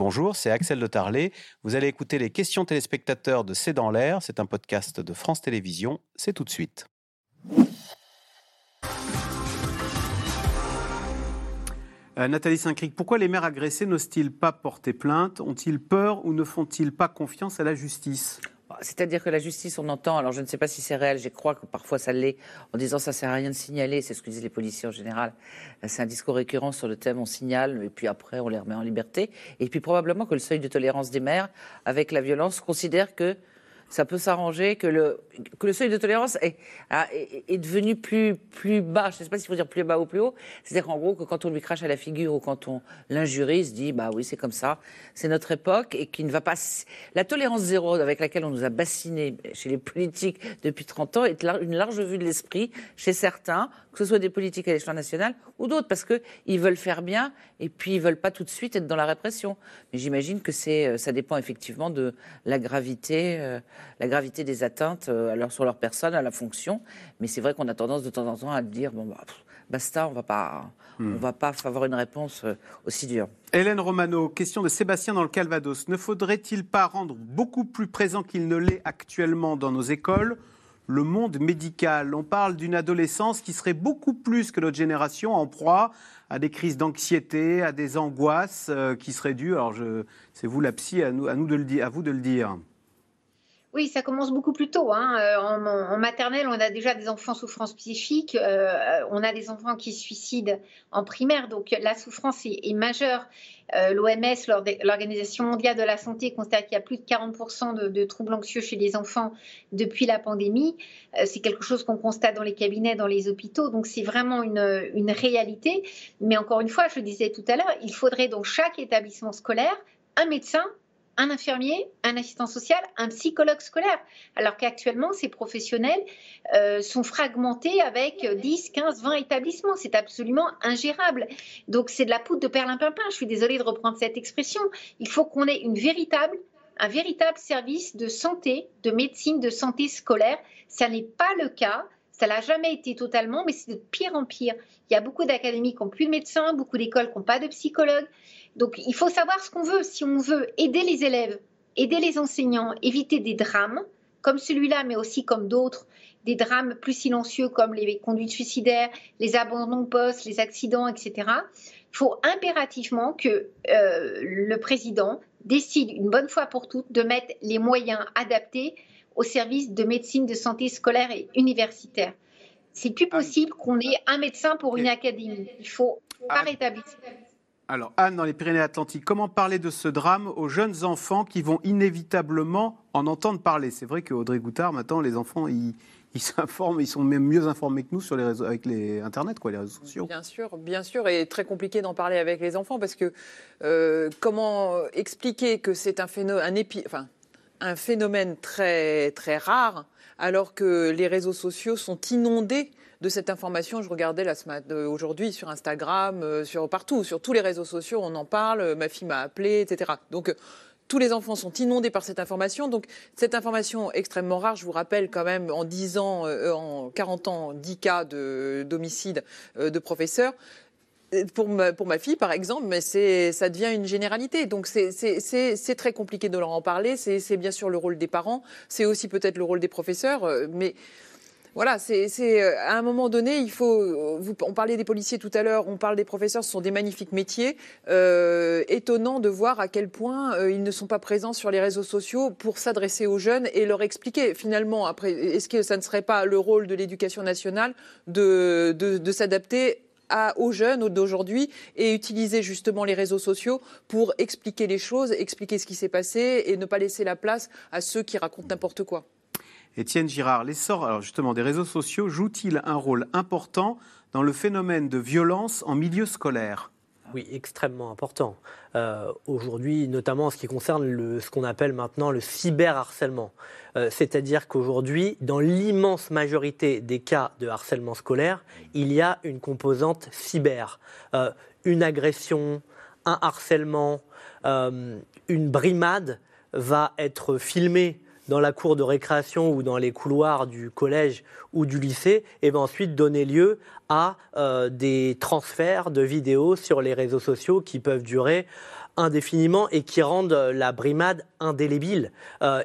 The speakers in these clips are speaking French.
Bonjour, c'est Axel de Tarlet. Vous allez écouter les questions téléspectateurs de C'est dans l'air. C'est un podcast de France Télévisions. C'est tout de suite. Euh, Nathalie Saint-Cric, pourquoi les maires agressés n'osent-ils pas porter plainte? Ont-ils peur ou ne font-ils pas confiance à la justice? C'est-à-dire que la justice, on entend, alors je ne sais pas si c'est réel, je crois que parfois ça l'est, en disant ça sert à rien de signaler, c'est ce que disent les policiers en général. C'est un discours récurrent sur le thème on signale, et puis après on les remet en liberté. Et puis probablement que le seuil de tolérance des maires, avec la violence, considère que ça peut s'arranger, que le, que le seuil de tolérance est, est, devenu plus, plus bas. Je ne sais pas s'il faut dire plus bas ou plus haut. C'est-à-dire qu'en gros, que quand on lui crache à la figure ou quand on l'injurie, il se dit, bah oui, c'est comme ça, c'est notre époque et qui ne va pas. La tolérance zéro avec laquelle on nous a bassinés chez les politiques depuis 30 ans est une large vue de l'esprit chez certains, que ce soit des politiques à l'échelon national ou d'autres, parce qu'ils veulent faire bien et puis ils veulent pas tout de suite être dans la répression. Mais j'imagine que c'est, euh, ça dépend effectivement de la gravité, euh, la gravité des atteintes euh, alors sur leur personne, à la fonction. Mais c'est vrai qu'on a tendance de temps en temps à dire bon bah, basta, on va pas, hmm. on va pas avoir une réponse aussi dure. Hélène Romano, question de Sébastien dans le Calvados. Ne faudrait-il pas rendre beaucoup plus présent qu'il ne l'est actuellement dans nos écoles le monde médical. On parle d'une adolescence qui serait beaucoup plus que notre génération en proie à des crises d'anxiété, à des angoisses euh, qui seraient dues. Alors, c'est vous la psy, à, nous, de le, à vous de le dire. Oui, ça commence beaucoup plus tôt. Hein. Euh, en, maternelle, on a déjà des enfants souffrance psychique, euh, on a des enfants qui se suicident en primaire, donc la souffrance est, majeure. Euh, L'OMS, l'Organisation mondiale de la santé, constate qu'il y a plus de 40% de, troubles anxieux chez les enfants depuis la pandémie. c'est quelque chose qu'on constate dans les cabinets, dans les hôpitaux, donc c'est vraiment une, une réalité. Mais encore une fois, je le disais tout à l'heure, il faudrait dans chaque établissement scolaire un médecin un infirmier, un assistant social, un psychologue scolaire. Alors qu'actuellement, ces professionnels euh, sont fragmentés avec 10, 15, 20 établissements. C'est absolument ingérable. Donc c'est de la poudre de perlimpinpin. Je suis désolée de reprendre cette expression. Il faut qu'on ait une véritable un véritable service de santé, de médecine, de santé scolaire. Ça n'est pas le cas. Ça l'a jamais été totalement, mais c'est de pire en pire. Il y a beaucoup d'académies qui n'ont plus de médecins, beaucoup d'écoles qui n'ont pas de psychologues. Donc il faut savoir ce qu'on veut. Si on veut aider les élèves, aider les enseignants, éviter des drames comme celui-là, mais aussi comme d'autres, des drames plus silencieux comme les conduites suicidaires, les abandons de poste, les accidents, etc. Il faut impérativement que euh, le président décide une bonne fois pour toutes de mettre les moyens adaptés au service de médecine de santé scolaire et universitaire. C'est plus possible qu'on ait un médecin pour une académie. Il faut par établissement. Alors, Anne, dans les Pyrénées-Atlantiques, comment parler de ce drame aux jeunes enfants qui vont inévitablement en entendre parler? C'est vrai qu'Audrey Goutard, maintenant, les enfants, ils, s'informent, ils sont même mieux informés que nous sur les réseaux, avec les Internet, quoi, les réseaux sociaux. Bien sûr, bien sûr, et très compliqué d'en parler avec les enfants parce que euh, comment expliquer que c'est un phénomène, très rare alors que les réseaux sociaux sont inondés de cette information. Je regardais euh, aujourd'hui sur Instagram, euh, sur partout, sur tous les réseaux sociaux, on en parle. Ma fille m'a appelé, etc. Donc tous les enfants sont inondés par cette information. Donc, cette information extrêmement rare, je vous rappelle quand même, en 10 ans, euh, en 40 ans, 10 cas d'homicide de, professeurs. Pour ma, pour ma, fille, par exemple, mais ça devient une généralité. Donc, c'est très compliqué de leur en parler. C'est bien sûr le rôle des parents. C'est aussi peut-être le rôle des professeurs. Mais voilà, c'est euh, à un moment donné, il faut. Euh, on parlait des policiers tout à l'heure, on parle des professeurs, ce sont des magnifiques métiers. Euh, étonnant de voir à quel point ils ne sont pas présents sur les réseaux sociaux pour s'adresser aux jeunes et leur expliquer. Finalement, après, est-ce que ça ne serait pas le rôle de l'éducation nationale de, de, s'adapter aux jeunes d'aujourd'hui et utiliser justement les réseaux sociaux pour expliquer les choses, expliquer ce qui s'est passé et ne pas laisser la place à ceux qui racontent n'importe quoi? Étienne Girard, l'essor justement des réseaux sociaux joue-t-il un rôle important dans le phénomène de violence en milieu scolaire? Oui, extrêmement important. Euh, aujourd'hui, notamment en ce qui concerne le, ce qu'on appelle maintenant le cyberharcèlement. Euh, C'est-à-dire qu'aujourd'hui, dans l'immense majorité des cas de harcèlement scolaire, il y a une composante cyber. Euh, une agression, un harcèlement, une brimade va être filmée dans la cour de récréation ou dans les couloirs du collège ou du lycée et va ensuite donner lieu à des transferts de vidéos sur les réseaux sociaux qui peuvent durer indéfiniment et qui rendent la brimade indélébile.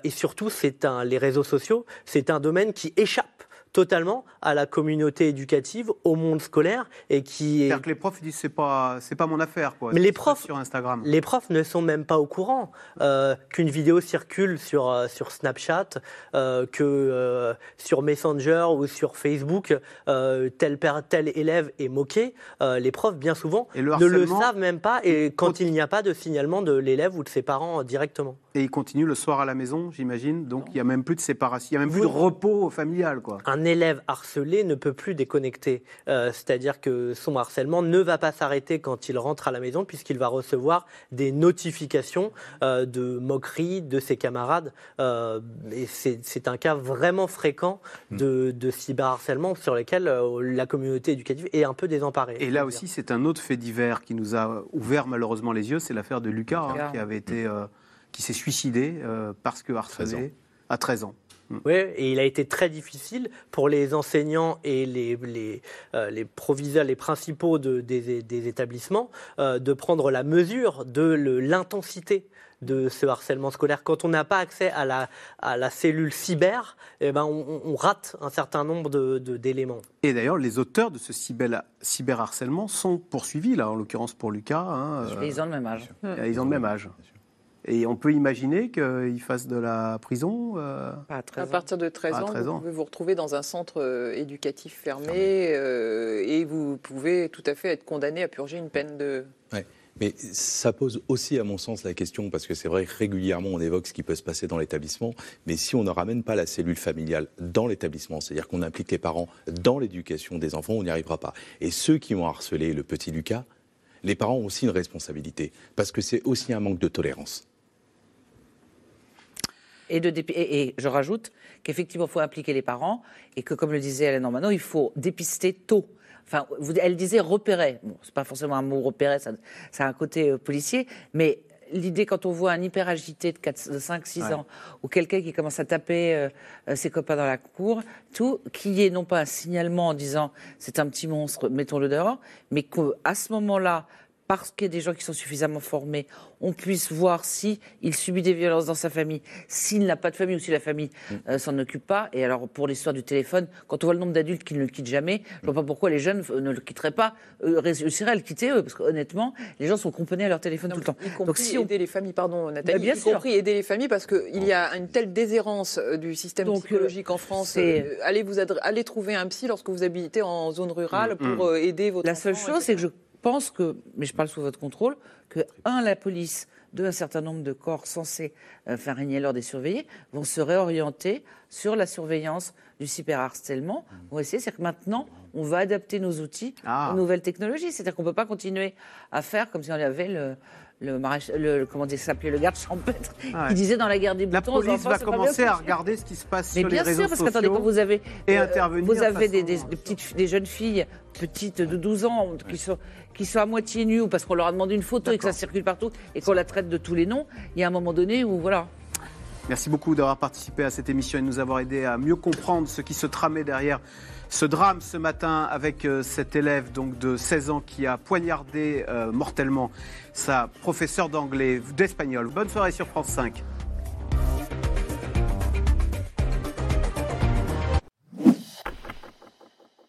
et surtout, c'est les réseaux sociaux, c'est un domaine qui échappe totalement à la communauté éducative, au monde scolaire et qui est. que les profs disent c'est pas c'est pas mon affaire quoi. Mais les profs sur Instagram. Les profs ne sont même pas au courant euh, qu'une vidéo circule sur euh, sur Snapchat, euh, que sur Messenger ou sur Facebook tel père tel élève est moqué. les profs bien souvent ne le savent même pas et quand il n'y a pas de signalement de l'élève ou de ses parents directement. Et il continue le soir à la maison, j'imagine. Donc il n'y a même plus de séparation, il n'y a même plus de repos familial. Quoi. Un élève harcelé ne peut plus déconnecter. Euh, c'est-à-dire que son harcèlement ne va pas s'arrêter quand il rentre à la maison, puisqu'il va recevoir des notifications euh, de moqueries de ses camarades. Euh, et c'est un cas vraiment fréquent hmm. de, de cyberharcèlement sur lequel la communauté éducative est un peu désemparée. Et là aussi, c'est un autre fait divers qui nous a ouvert malheureusement les yeux, c'est l'affaire de Lucas, hein, qui avait été qui s'est suicidé euh, parce que harcelé à 13 ans. Oui, et il a été très difficile pour les enseignants et les, les, euh, les proviseurs, les principaux de, des, établissements euh, de prendre la mesure de l'intensité de ce harcèlement scolaire. Quand on n'a pas accès à la, à la cellule cyber, eh ben on, rate un certain nombre d'éléments. De, et d'ailleurs, les auteurs de ce cyber, cyberharcèlement sont poursuivis, là, en l'occurrence pour Lucas. Hein, ils ont le même âge. Ils ont le même âge. Et on peut imaginer qu'il fasse de la prison euh, À, partir de 13 ans, vous pouvez vous retrouver dans un centre euh, éducatif fermé, euh, et vous pouvez tout à fait être condamné à purger une peine de... Ouais. Mais ça pose aussi, à mon sens, la question, parce que c'est vrai que régulièrement on évoque ce qui peut se passer dans l'établissement, mais si on ne ramène pas la cellule familiale dans l'établissement, c'est-à-dire qu'on implique les parents dans l'éducation des enfants, on n'y arrivera pas. Et ceux qui ont harcelé le petit Lucas, les parents ont aussi une responsabilité, parce que c'est aussi un manque de tolérance. Et, de et, je rajoute qu'effectivement, il faut impliquer les parents et que, comme le disait Hélène Normano, il faut dépister tôt. Enfin, elle disait repérer. Bon, c'est pas forcément un mot repérer, ça, ça a un côté euh, policier, mais l'idée quand on voit un hyper agité de, 5, 6 ans ou quelqu'un qui commence à taper euh, euh, ses copains dans la cour, tout, qui est non pas un signalement en disant c'est un petit monstre, mettons-le dehors, mais qu'à ce moment-là, parce qu'il y a des gens qui sont suffisamment formés, on puisse voir si il subit des violences dans sa famille, s'il n'a pas de famille ou si la famille mm. euh, s'en occupe pas. Et alors pour l'histoire du téléphone, quand on voit le nombre d'adultes qui ne le quittent jamais, je vois pas pourquoi les jeunes ne le quitteraient pas, euh, réussiraient à le quitter eux, parce qu'honnêtement, les gens sont cramponnés à leur téléphone tout le temps. Y compris Donc si aider les familles, pardon Nathalie, bah, bien y compris aider les familles parce qu'il y a une telle déshérence euh, du système psychologique en France. allez vous allez trouver un psy lorsque vous habitez en zone rurale mm. pour aider votre. La seule chose, c'est que je pense que, mais je parle sous votre contrôle, que, un, la police, deux, un certain nombre de corps censés euh, faire régner l'ordre des surveillés vont se réorienter sur la surveillance du cyberharcèlement. On va essayer, c'est que maintenant, on va adapter nos outils ah. aux nouvelles technologies. C'est-à-dire qu'on ne peut pas continuer à faire comme si on avait le, le, le comment s'appelait le garde champêtre ah qui disait dans la guerre des boutons. La police va commencer à regarder ce qui se passe sur les réseaux sûr, parce quand vous avez et euh, intervenir vous avez des, des, petites, des jeunes filles petites de 12 ans qui sont qui sont à moitié nues ou parce qu'on leur a demandé une photo et que ça circule partout et qu'on la traite de tous les noms. Il y a un moment donné où voilà. Merci beaucoup d'avoir participé à cette émission et de nous avoir aidé à mieux comprendre ce qui se tramait derrière ce drame ce matin avec euh, cet élève donc de 16 ans qui a poignardé euh, mortellement sa professeure d'anglais, d'espagnol. Bonne soirée sur France 5.